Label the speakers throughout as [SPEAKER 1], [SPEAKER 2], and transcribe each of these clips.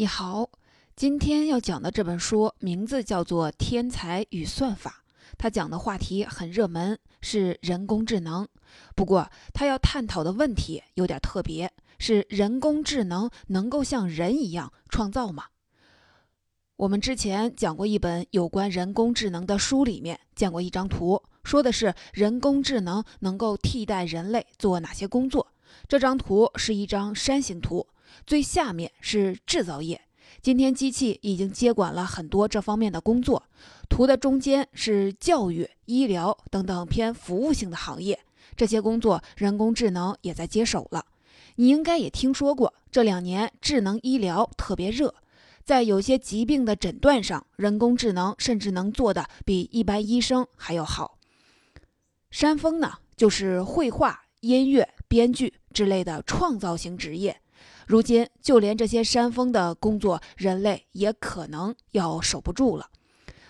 [SPEAKER 1] 你好，今天要讲的这本书名字叫做《天才与算法》，它讲的话题很热门，是人工智能。不过，它要探讨的问题有点特别，是人工智能能够像人一样创造吗？我们之前讲过一本有关人工智能的书，里面见过一张图，说的是人工智能能够替代人类做哪些工作。这张图是一张山形图。最下面是制造业，今天机器已经接管了很多这方面的工作。图的中间是教育、医疗等等偏服务性的行业，这些工作人工智能也在接手了。你应该也听说过，这两年智能医疗特别热，在有些疾病的诊断上，人工智能甚至能做的比一般医生还要好。山峰呢，就是绘画、音乐、编剧之类的创造型职业。如今，就连这些山峰的工作，人类也可能要守不住了。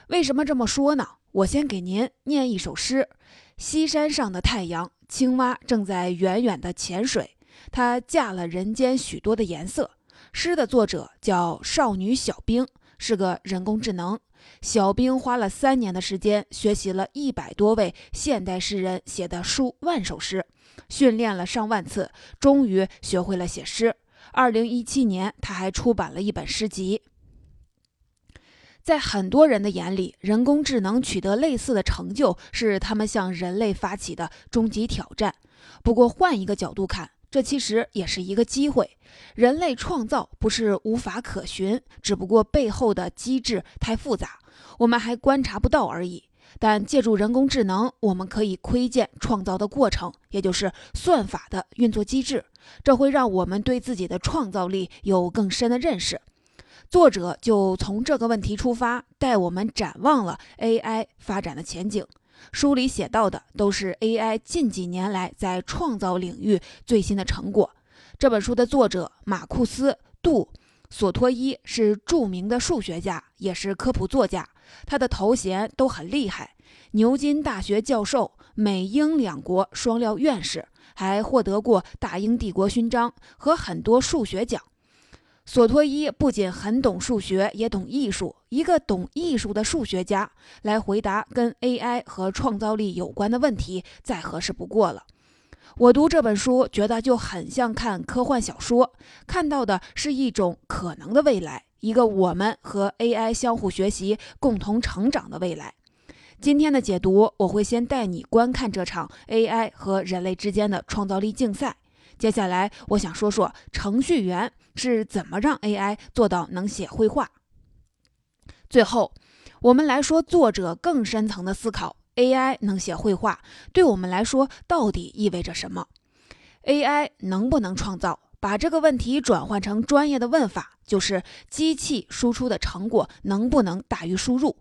[SPEAKER 1] 为什么这么说呢？我先给您念一首诗：西山上的太阳，青蛙正在远远的潜水，它驾了人间许多的颜色。诗的作者叫少女小冰，是个人工智能。小冰花了三年的时间，学习了一百多位现代诗人写的数万首诗，训练了上万次，终于学会了写诗。二零一七年，他还出版了一本诗集。在很多人的眼里，人工智能取得类似的成就是他们向人类发起的终极挑战。不过，换一个角度看，这其实也是一个机会。人类创造不是无法可循，只不过背后的机制太复杂，我们还观察不到而已。但借助人工智能，我们可以窥见创造的过程，也就是算法的运作机制。这会让我们对自己的创造力有更深的认识。作者就从这个问题出发，带我们展望了 AI 发展的前景。书里写到的都是 AI 近几年来在创造领域最新的成果。这本书的作者马库斯·杜索托伊是著名的数学家，也是科普作家，他的头衔都很厉害：牛津大学教授、美英两国双料院士。还获得过大英帝国勋章和很多数学奖。索托伊不仅很懂数学，也懂艺术。一个懂艺术的数学家来回答跟 AI 和创造力有关的问题，再合适不过了。我读这本书，觉得就很像看科幻小说，看到的是一种可能的未来，一个我们和 AI 相互学习、共同成长的未来。今天的解读，我会先带你观看这场 AI 和人类之间的创造力竞赛。接下来，我想说说程序员是怎么让 AI 做到能写绘画。最后，我们来说作者更深层的思考：AI 能写绘画，对我们来说到底意味着什么？AI 能不能创造？把这个问题转换成专业的问法，就是机器输出的成果能不能大于输入？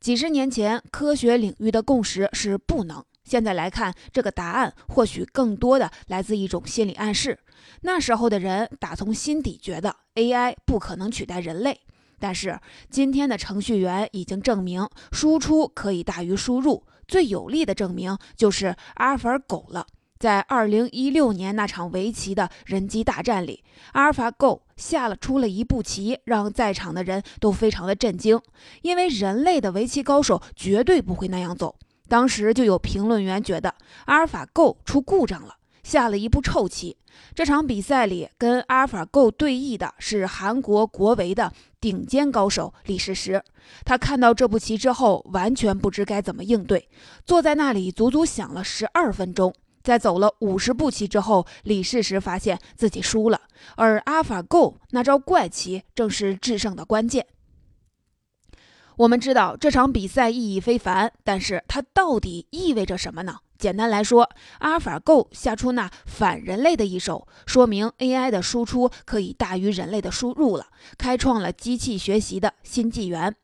[SPEAKER 1] 几十年前，科学领域的共识是不能。现在来看，这个答案或许更多的来自一种心理暗示。那时候的人打从心底觉得 AI 不可能取代人类，但是今天的程序员已经证明输出可以大于输入。最有力的证明就是阿尔法狗了。在二零一六年那场围棋的人机大战里，阿尔法 Go 下了出了一步棋，让在场的人都非常的震惊，因为人类的围棋高手绝对不会那样走。当时就有评论员觉得阿尔法 Go 出故障了，下了一步臭棋。这场比赛里跟阿尔法 Go 对弈的是韩国国维的顶尖高手李世石，他看到这步棋之后，完全不知该怎么应对，坐在那里足足想了十二分钟。在走了五十步棋之后，李世石发现自己输了，而阿尔法 Go 那招怪棋正是制胜的关键。我们知道这场比赛意义非凡，但是它到底意味着什么呢？简单来说，阿尔法 Go 下出那反人类的一手，说明 AI 的输出可以大于人类的输入了，开创了机器学习的新纪元。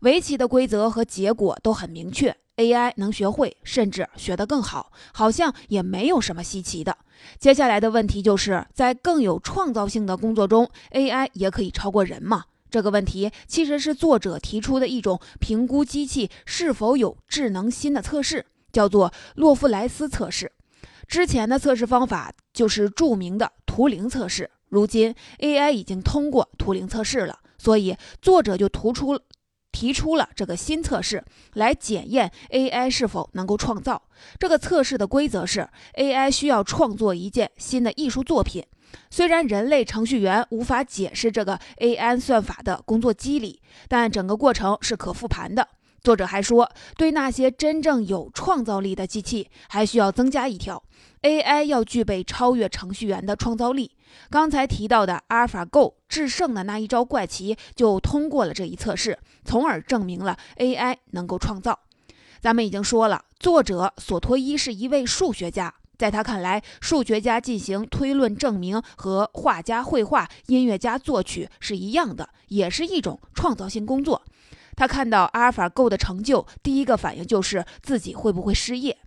[SPEAKER 1] 围棋的规则和结果都很明确。AI 能学会，甚至学得更好，好像也没有什么稀奇的。接下来的问题就是，在更有创造性的工作中，AI 也可以超过人吗？这个问题其实是作者提出的一种评估机器是否有智能心的测试，叫做洛夫莱斯测试。之前的测试方法就是著名的图灵测试。如今 AI 已经通过图灵测试了，所以作者就突出提出了这个新测试来检验 AI 是否能够创造。这个测试的规则是，AI 需要创作一件新的艺术作品。虽然人类程序员无法解释这个 AI 算法的工作机理，但整个过程是可复盘的。作者还说，对那些真正有创造力的机器，还需要增加一条：AI 要具备超越程序员的创造力。刚才提到的阿尔法 Go 制胜的那一招怪棋，就通过了这一测试，从而证明了 AI 能够创造。咱们已经说了，作者索托伊是一位数学家，在他看来，数学家进行推论证明和画家绘画、音乐家作曲是一样的，也是一种创造性工作。他看到阿尔法 go 的成就，第一个反应就是自己会不会失业。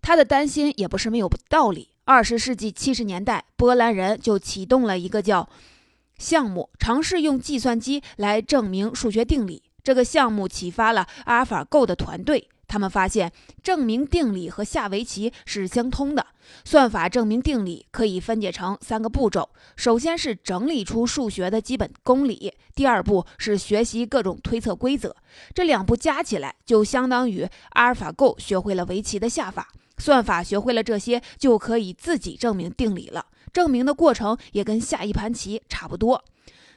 [SPEAKER 1] 他的担心也不是没有道理。二十世纪七十年代，波兰人就启动了一个叫项目，尝试用计算机来证明数学定理。这个项目启发了阿尔法 go 的团队，他们发现证明定理和下围棋是相通的。算法证明定理可以分解成三个步骤：首先是整理出数学的基本公理；第二步是学习各种推测规则。这两步加起来，就相当于 AlphaGo 学会了围棋的下法。算法学会了这些，就可以自己证明定理了。证明的过程也跟下一盘棋差不多。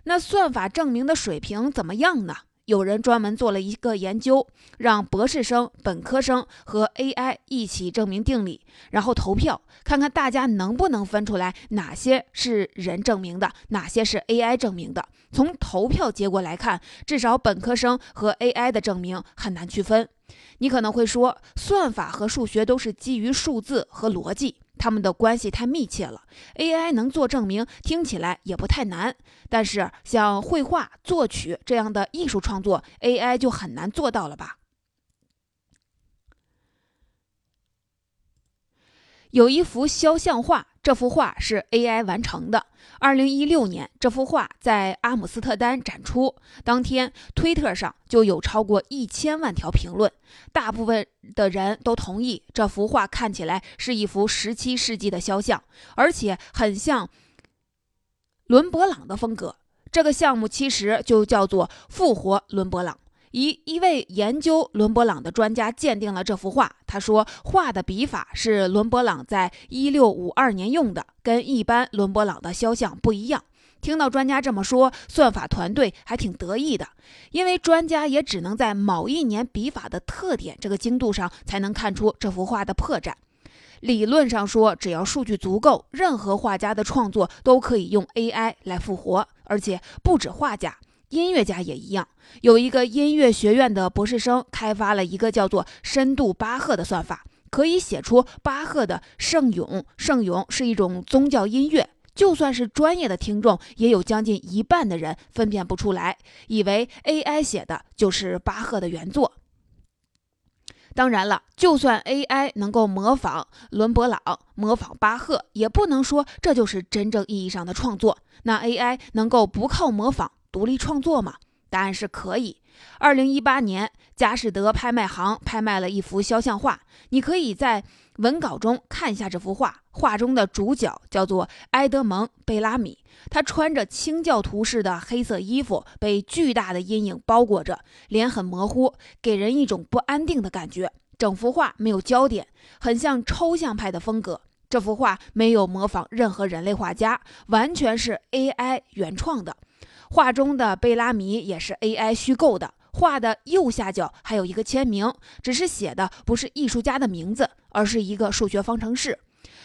[SPEAKER 1] 那算法证明的水平怎么样呢？有人专门做了一个研究，让博士生、本科生和 AI 一起证明定理，然后投票，看看大家能不能分出来哪些是人证明的，哪些是 AI 证明的。从投票结果来看，至少本科生和 AI 的证明很难区分。你可能会说，算法和数学都是基于数字和逻辑。他们的关系太密切了，AI 能做证明，听起来也不太难。但是像绘画、作曲这样的艺术创作，AI 就很难做到了吧？有一幅肖像画。这幅画是 AI 完成的。二零一六年，这幅画在阿姆斯特丹展出。当天，推特上就有超过一千万条评论，大部分的人都同意这幅画看起来是一幅十七世纪的肖像，而且很像伦勃朗的风格。这个项目其实就叫做“复活伦勃朗”。一一位研究伦勃朗的专家鉴定了这幅画。他说，画的笔法是伦勃朗在一六五二年用的，跟一般伦勃朗的肖像不一样。听到专家这么说，算法团队还挺得意的，因为专家也只能在某一年笔法的特点这个精度上才能看出这幅画的破绽。理论上说，只要数据足够，任何画家的创作都可以用 AI 来复活，而且不止画家。音乐家也一样，有一个音乐学院的博士生开发了一个叫做“深度巴赫”的算法，可以写出巴赫的圣咏。圣咏是一种宗教音乐，就算是专业的听众，也有将近一半的人分辨不出来，以为 AI 写的就是巴赫的原作。当然了，就算 AI 能够模仿伦勃朗、模仿巴赫，也不能说这就是真正意义上的创作。那 AI 能够不靠模仿？独立创作吗？答案是可以。二零一八年，佳士得拍卖行拍卖了一幅肖像画，你可以在文稿中看一下这幅画。画中的主角叫做埃德蒙·贝拉米，他穿着清教徒式的黑色衣服，被巨大的阴影包裹着，脸很模糊，给人一种不安定的感觉。整幅画没有焦点，很像抽象派的风格。这幅画没有模仿任何人类画家，完全是 AI 原创的。画中的贝拉米也是 AI 虚构的，画的右下角还有一个签名，只是写的不是艺术家的名字，而是一个数学方程式。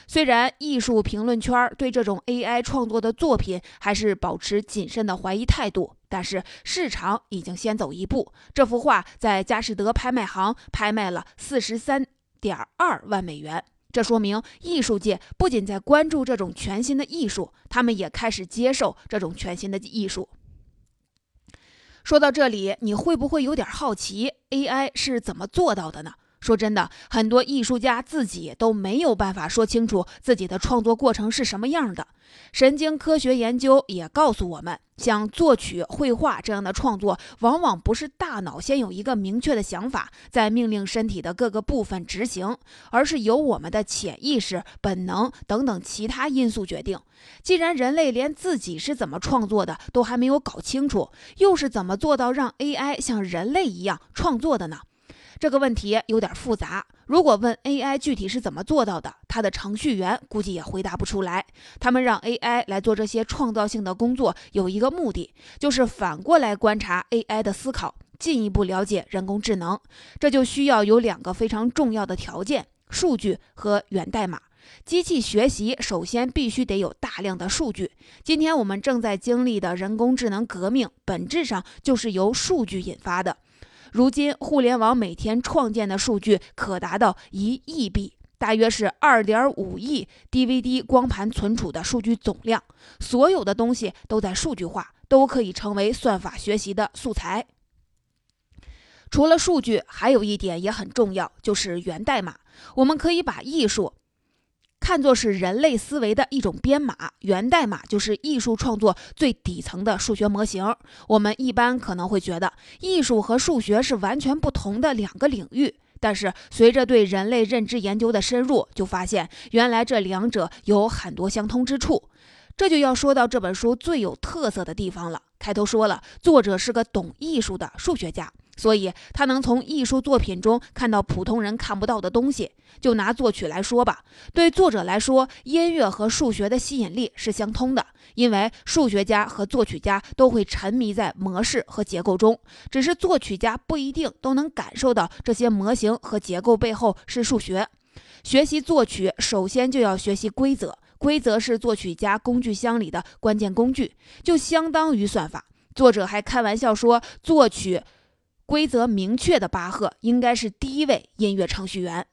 [SPEAKER 1] 虽然艺术评论圈对这种 AI 创作的作品还是保持谨慎的怀疑态度，但是市场已经先走一步，这幅画在佳士得拍卖行拍卖了四十三点二万美元。这说明艺术界不仅在关注这种全新的艺术，他们也开始接受这种全新的艺术。说到这里，你会不会有点好奇，AI 是怎么做到的呢？说真的，很多艺术家自己都没有办法说清楚自己的创作过程是什么样的。神经科学研究也告诉我们，像作曲、绘画这样的创作，往往不是大脑先有一个明确的想法，再命令身体的各个部分执行，而是由我们的潜意识、本能等等其他因素决定。既然人类连自己是怎么创作的都还没有搞清楚，又是怎么做到让 AI 像人类一样创作的呢？这个问题有点复杂。如果问 AI 具体是怎么做到的，它的程序员估计也回答不出来。他们让 AI 来做这些创造性的工作，有一个目的，就是反过来观察 AI 的思考，进一步了解人工智能。这就需要有两个非常重要的条件：数据和源代码。机器学习首先必须得有大量的数据。今天我们正在经历的人工智能革命，本质上就是由数据引发的。如今，互联网每天创建的数据可达到一亿 B，大约是二点五亿 DVD 光盘存储的数据总量。所有的东西都在数据化，都可以成为算法学习的素材。除了数据，还有一点也很重要，就是源代码。我们可以把艺术。看作是人类思维的一种编码，源代码就是艺术创作最底层的数学模型。我们一般可能会觉得艺术和数学是完全不同的两个领域，但是随着对人类认知研究的深入，就发现原来这两者有很多相通之处。这就要说到这本书最有特色的地方了。开头说了，作者是个懂艺术的数学家。所以，他能从艺术作品中看到普通人看不到的东西。就拿作曲来说吧，对作者来说，音乐和数学的吸引力是相通的，因为数学家和作曲家都会沉迷在模式和结构中，只是作曲家不一定都能感受到这些模型和结构背后是数学。学习作曲，首先就要学习规则，规则是作曲家工具箱里的关键工具，就相当于算法。作者还开玩笑说，作曲。规则明确的巴赫应该是第一位音乐程序员。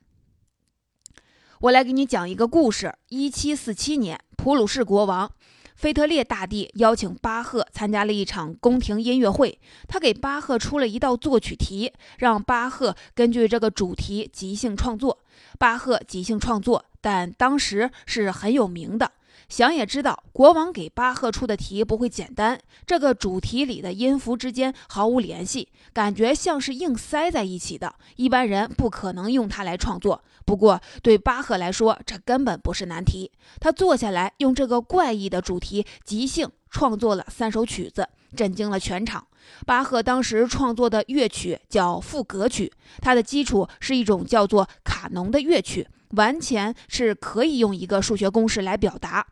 [SPEAKER 1] 我来给你讲一个故事：一七四七年，普鲁士国王腓特烈大帝邀请巴赫参加了一场宫廷音乐会，他给巴赫出了一道作曲题，让巴赫根据这个主题即兴创作。巴赫即兴创作，但当时是很有名的。想也知道，国王给巴赫出的题不会简单。这个主题里的音符之间毫无联系，感觉像是硬塞在一起的，一般人不可能用它来创作。不过对巴赫来说，这根本不是难题。他坐下来，用这个怪异的主题即兴创作了三首曲子，震惊了全场。巴赫当时创作的乐曲叫赋格曲，它的基础是一种叫做卡农的乐曲，完全是可以用一个数学公式来表达。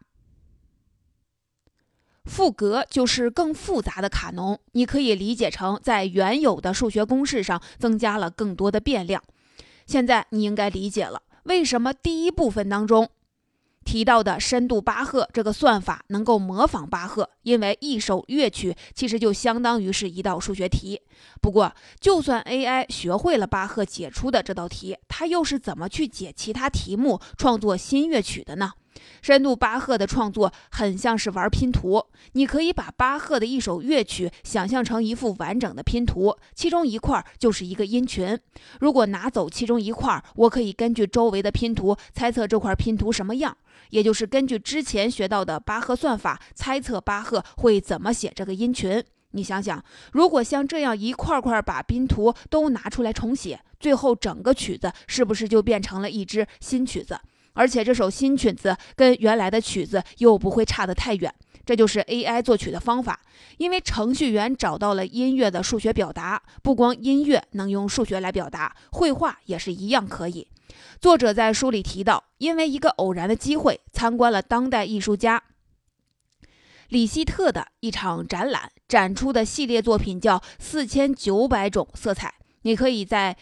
[SPEAKER 1] 赋格就是更复杂的卡农，你可以理解成在原有的数学公式上增加了更多的变量。现在你应该理解了，为什么第一部分当中提到的深度巴赫这个算法能够模仿巴赫，因为一首乐曲其实就相当于是一道数学题。不过，就算 AI 学会了巴赫解出的这道题，它又是怎么去解其他题目、创作新乐曲的呢？深度巴赫的创作很像是玩拼图，你可以把巴赫的一首乐曲想象成一幅完整的拼图，其中一块就是一个音群。如果拿走其中一块，我可以根据周围的拼图猜测这块拼图什么样，也就是根据之前学到的巴赫算法猜测巴赫会怎么写这个音群。你想想，如果像这样一块块把拼图都拿出来重写，最后整个曲子是不是就变成了一支新曲子？而且这首新曲子跟原来的曲子又不会差得太远，这就是 AI 作曲的方法。因为程序员找到了音乐的数学表达，不光音乐能用数学来表达，绘画也是一样可以。作者在书里提到，因为一个偶然的机会，参观了当代艺术家李希特的一场展览，展出的系列作品叫《四千九百种色彩》。你可以在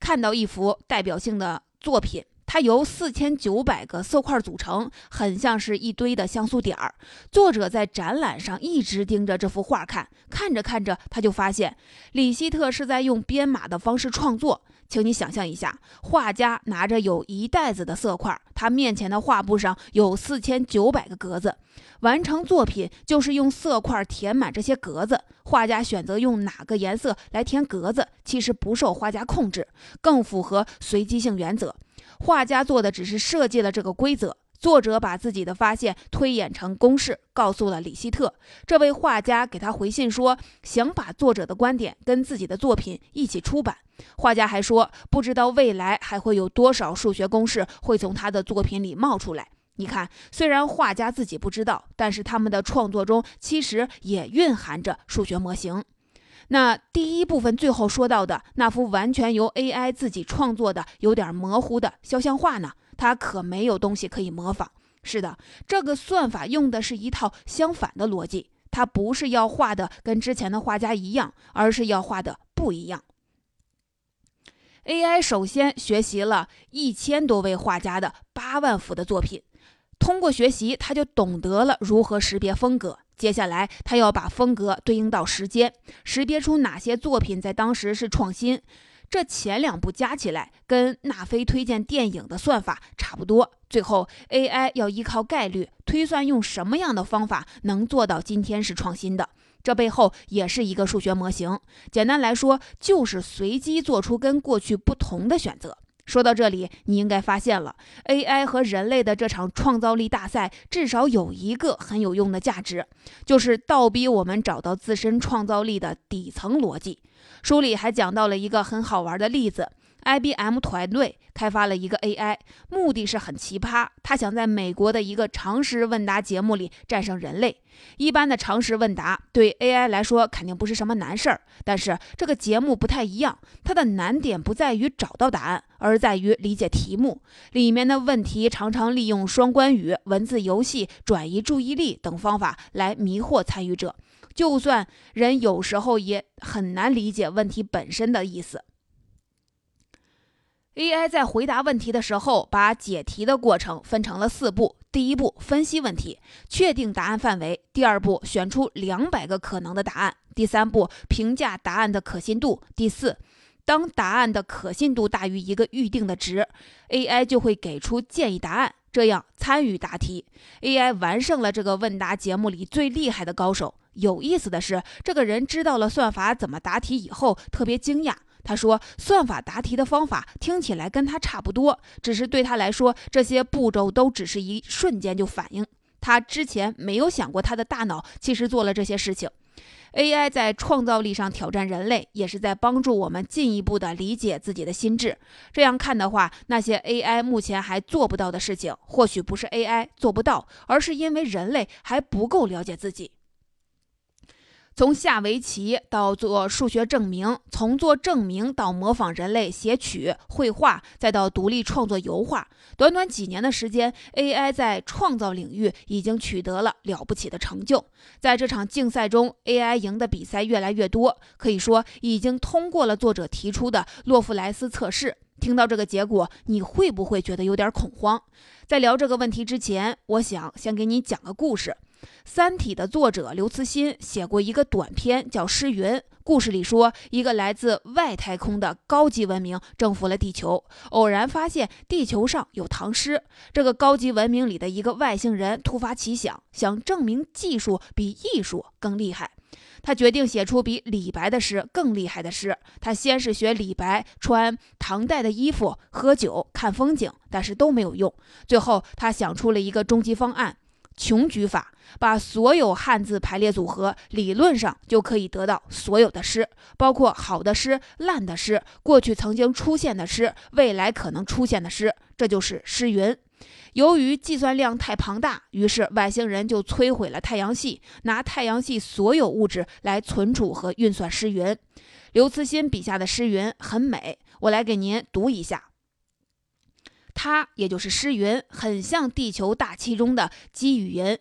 [SPEAKER 1] 看到一幅代表性的作品。它由四千九百个色块组成，很像是一堆的像素点儿。作者在展览上一直盯着这幅画看，看着看着，他就发现李希特是在用编码的方式创作。请你想象一下，画家拿着有一袋子的色块，他面前的画布上有四千九百个格子，完成作品就是用色块填满这些格子。画家选择用哪个颜色来填格子，其实不受画家控制，更符合随机性原则。画家做的只是设计了这个规则。作者把自己的发现推演成公式，告诉了李希特。这位画家给他回信说，想把作者的观点跟自己的作品一起出版。画家还说，不知道未来还会有多少数学公式会从他的作品里冒出来。你看，虽然画家自己不知道，但是他们的创作中其实也蕴含着数学模型。那第一部分最后说到的那幅完全由 AI 自己创作的、有点模糊的肖像画呢？它可没有东西可以模仿。是的，这个算法用的是一套相反的逻辑。它不是要画的跟之前的画家一样，而是要画的不一样。AI 首先学习了一千多位画家的八万幅的作品，通过学习，他就懂得了如何识别风格。接下来，他要把风格对应到时间，识别出哪些作品在当时是创新。这前两步加起来，跟纳菲推荐电影的算法差不多。最后，AI 要依靠概率推算，用什么样的方法能做到今天是创新的？这背后也是一个数学模型。简单来说，就是随机做出跟过去不同的选择。说到这里，你应该发现了，AI 和人类的这场创造力大赛，至少有一个很有用的价值，就是倒逼我们找到自身创造力的底层逻辑。书里还讲到了一个很好玩的例子。IBM 团队开发了一个 AI，目的是很奇葩。他想在美国的一个常识问答节目里战胜人类。一般的常识问答对 AI 来说肯定不是什么难事儿，但是这个节目不太一样，它的难点不在于找到答案，而在于理解题目。里面的问题常常利用双关语、文字游戏、转移注意力等方法来迷惑参与者。就算人有时候也很难理解问题本身的意思。AI 在回答问题的时候，把解题的过程分成了四步：第一步，分析问题，确定答案范围；第二步，选出两百个可能的答案；第三步，评价答案的可信度；第四，当答案的可信度大于一个预定的值，AI 就会给出建议答案，这样参与答题。AI 完胜了这个问答节目里最厉害的高手。有意思的是，这个人知道了算法怎么答题以后，特别惊讶。他说：“算法答题的方法听起来跟他差不多，只是对他来说，这些步骤都只是一瞬间就反应。他之前没有想过，他的大脑其实做了这些事情。AI 在创造力上挑战人类，也是在帮助我们进一步的理解自己的心智。这样看的话，那些 AI 目前还做不到的事情，或许不是 AI 做不到，而是因为人类还不够了解自己。”从下围棋到做数学证明，从做证明到模仿人类写曲、绘画，再到独立创作油画，短短几年的时间，AI 在创造领域已经取得了了不起的成就。在这场竞赛中，AI 赢的比赛越来越多，可以说已经通过了作者提出的洛夫莱斯测试。听到这个结果，你会不会觉得有点恐慌？在聊这个问题之前，我想先给你讲个故事。《三体》的作者刘慈欣写过一个短篇，叫《诗云》。故事里说，一个来自外太空的高级文明征服了地球，偶然发现地球上有唐诗。这个高级文明里的一个外星人突发奇想，想证明技术比艺术更厉害。他决定写出比李白的诗更厉害的诗。他先是学李白穿唐代的衣服、喝酒、看风景，但是都没有用。最后，他想出了一个终极方案。穷举法，把所有汉字排列组合，理论上就可以得到所有的诗，包括好的诗、烂的诗、过去曾经出现的诗、未来可能出现的诗，这就是诗云。由于计算量太庞大，于是外星人就摧毁了太阳系，拿太阳系所有物质来存储和运算诗云。刘慈欣笔下的诗云很美，我来给您读一下。它也就是诗云，很像地球大气中的积雨云，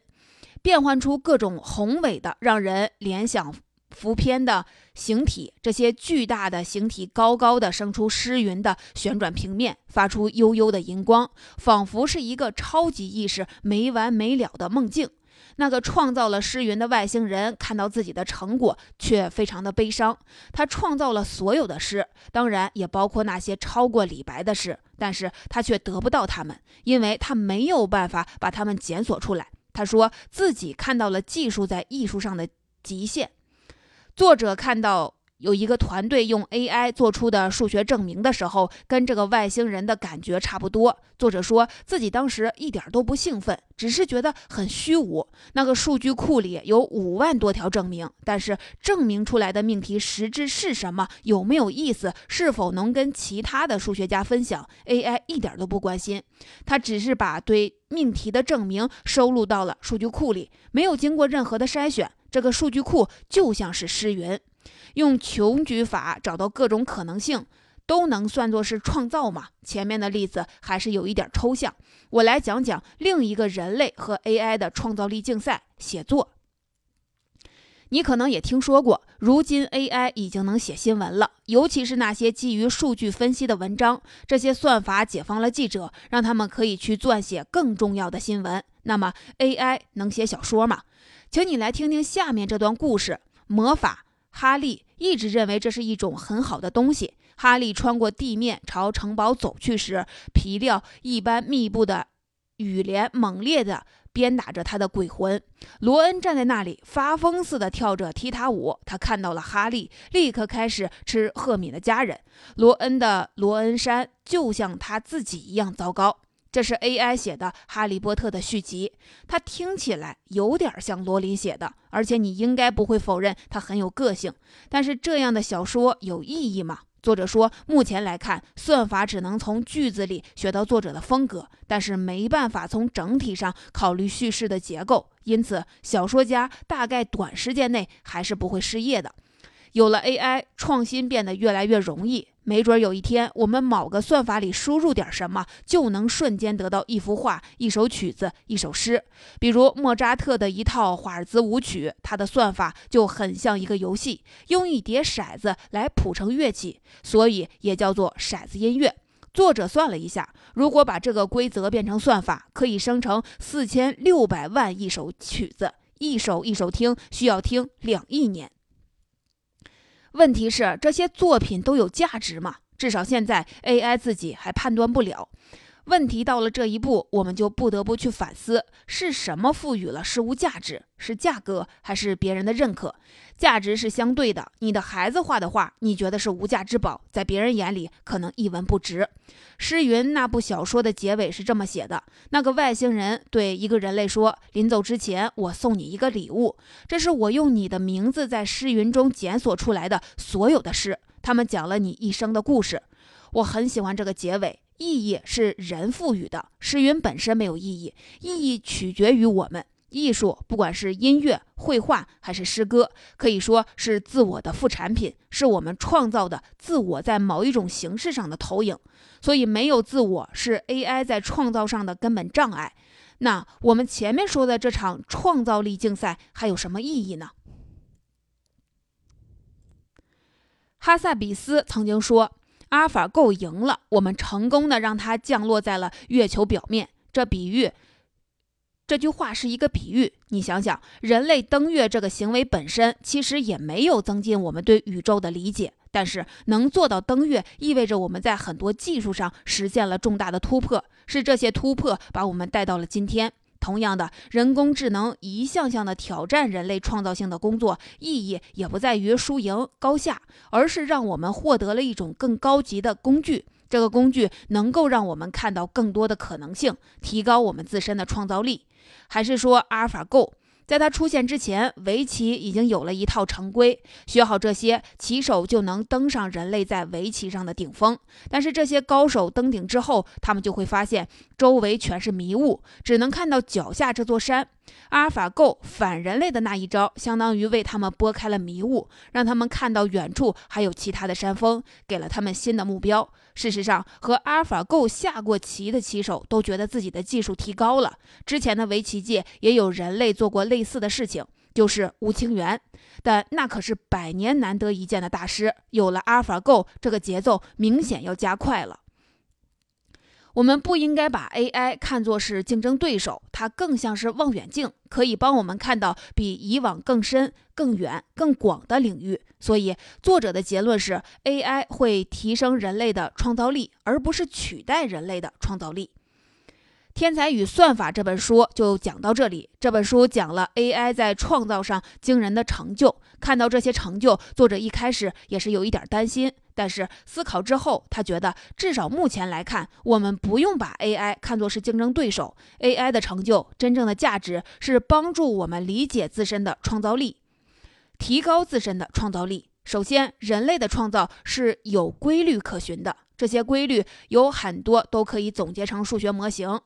[SPEAKER 1] 变换出各种宏伟的、让人联想浮偏的形体。这些巨大的形体高高的升出诗云的旋转平面，发出悠悠的荧光，仿佛是一个超级意识没完没了的梦境。那个创造了诗云的外星人看到自己的成果，却非常的悲伤。他创造了所有的诗，当然也包括那些超过李白的诗，但是他却得不到他们，因为他没有办法把他们检索出来。他说自己看到了技术在艺术上的极限。作者看到。有一个团队用 AI 做出的数学证明的时候，跟这个外星人的感觉差不多。作者说自己当时一点都不兴奋，只是觉得很虚无。那个数据库里有五万多条证明，但是证明出来的命题实质是什么，有没有意思，是否能跟其他的数学家分享，AI 一点都不关心。他只是把对命题的证明收录到了数据库里，没有经过任何的筛选。这个数据库就像是诗云。用穷举法找到各种可能性，都能算作是创造吗？前面的例子还是有一点抽象。我来讲讲另一个人类和 AI 的创造力竞赛——写作。你可能也听说过，如今 AI 已经能写新闻了，尤其是那些基于数据分析的文章。这些算法解放了记者，让他们可以去撰写更重要的新闻。那么 AI 能写小说吗？请你来听听下面这段故事：魔法。哈利一直认为这是一种很好的东西。哈利穿过地面朝城堡走去时，皮料一般密布的雨帘猛烈地鞭打着他的鬼魂。罗恩站在那里发疯似的跳着踢踏舞。他看到了哈利，立刻开始吃赫敏的家人。罗恩的罗恩山就像他自己一样糟糕。这是 AI 写的《哈利波特》的续集，它听起来有点像罗琳写的，而且你应该不会否认它很有个性。但是这样的小说有意义吗？作者说，目前来看，算法只能从句子里学到作者的风格，但是没办法从整体上考虑叙事的结构。因此，小说家大概短时间内还是不会失业的。有了 AI，创新变得越来越容易。没准有一天，我们某个算法里输入点什么，就能瞬间得到一幅画、一首曲子、一首诗。比如莫扎特的一套华尔兹舞曲，它的算法就很像一个游戏，用一叠骰子来谱成乐器，所以也叫做骰子音乐。作者算了一下，如果把这个规则变成算法，可以生成四千六百万一首曲子，一首一首听，需要听两亿年。问题是这些作品都有价值吗？至少现在 AI 自己还判断不了。问题到了这一步，我们就不得不去反思：是什么赋予了事物价值？是价格，还是别人的认可？价值是相对的。你的孩子画的画，你觉得是无价之宝，在别人眼里可能一文不值。诗云那部小说的结尾是这么写的：那个外星人对一个人类说：“临走之前，我送你一个礼物，这是我用你的名字在诗云中检索出来的所有的诗，他们讲了你一生的故事。”我很喜欢这个结尾。意义是人赋予的，诗云本身没有意义，意义取决于我们。艺术，不管是音乐、绘画还是诗歌，可以说是自我的副产品，是我们创造的自我在某一种形式上的投影。所以，没有自我是 AI 在创造上的根本障碍。那我们前面说的这场创造力竞赛还有什么意义呢？哈萨比斯曾经说。阿尔法狗赢了，我们成功的让它降落在了月球表面。这比喻，这句话是一个比喻。你想想，人类登月这个行为本身，其实也没有增进我们对宇宙的理解。但是能做到登月，意味着我们在很多技术上实现了重大的突破，是这些突破把我们带到了今天。同样的，人工智能一项项的挑战人类创造性的工作，意义也不在于输赢高下，而是让我们获得了一种更高级的工具。这个工具能够让我们看到更多的可能性，提高我们自身的创造力。还是说阿尔法 Go？在它出现之前，围棋已经有了一套成规，学好这些，棋手就能登上人类在围棋上的顶峰。但是这些高手登顶之后，他们就会发现周围全是迷雾，只能看到脚下这座山。阿尔法 Go 反人类的那一招，相当于为他们拨开了迷雾，让他们看到远处还有其他的山峰，给了他们新的目标。事实上，和阿尔法 Go 下过棋的棋手都觉得自己的技术提高了。之前的围棋界也有人类做过类似的事情，就是吴清源，但那可是百年难得一见的大师。有了阿尔法 Go，这个节奏明显要加快了。我们不应该把 AI 看作是竞争对手，它更像是望远镜，可以帮我们看到比以往更深、更远、更广的领域。所以，作者的结论是，AI 会提升人类的创造力，而不是取代人类的创造力。《天才与算法》这本书就讲到这里。这本书讲了 AI 在创造上惊人的成就。看到这些成就，作者一开始也是有一点担心，但是思考之后，他觉得至少目前来看，我们不用把 AI 看作是竞争对手。AI 的成就真正的价值是帮助我们理解自身的创造力，提高自身的创造力。首先，人类的创造是有规律可循的，这些规律有很多都可以总结成数学模型。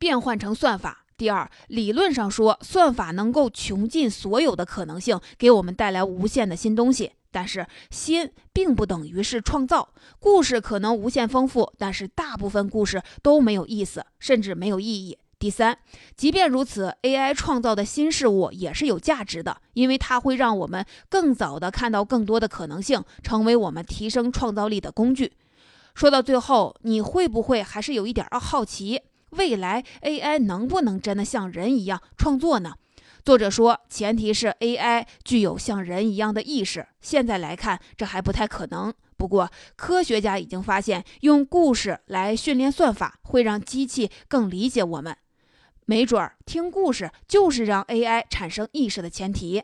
[SPEAKER 1] 变换成算法。第二，理论上说，算法能够穷尽所有的可能性，给我们带来无限的新东西。但是，新并不等于是创造。故事可能无限丰富，但是大部分故事都没有意思，甚至没有意义。第三，即便如此，AI 创造的新事物也是有价值的，因为它会让我们更早地看到更多的可能性，成为我们提升创造力的工具。说到最后，你会不会还是有一点儿好奇？未来 AI 能不能真的像人一样创作呢？作者说，前提是 AI 具有像人一样的意识。现在来看，这还不太可能。不过，科学家已经发现，用故事来训练算法，会让机器更理解我们。没准儿，听故事就是让 AI 产生意识的前提。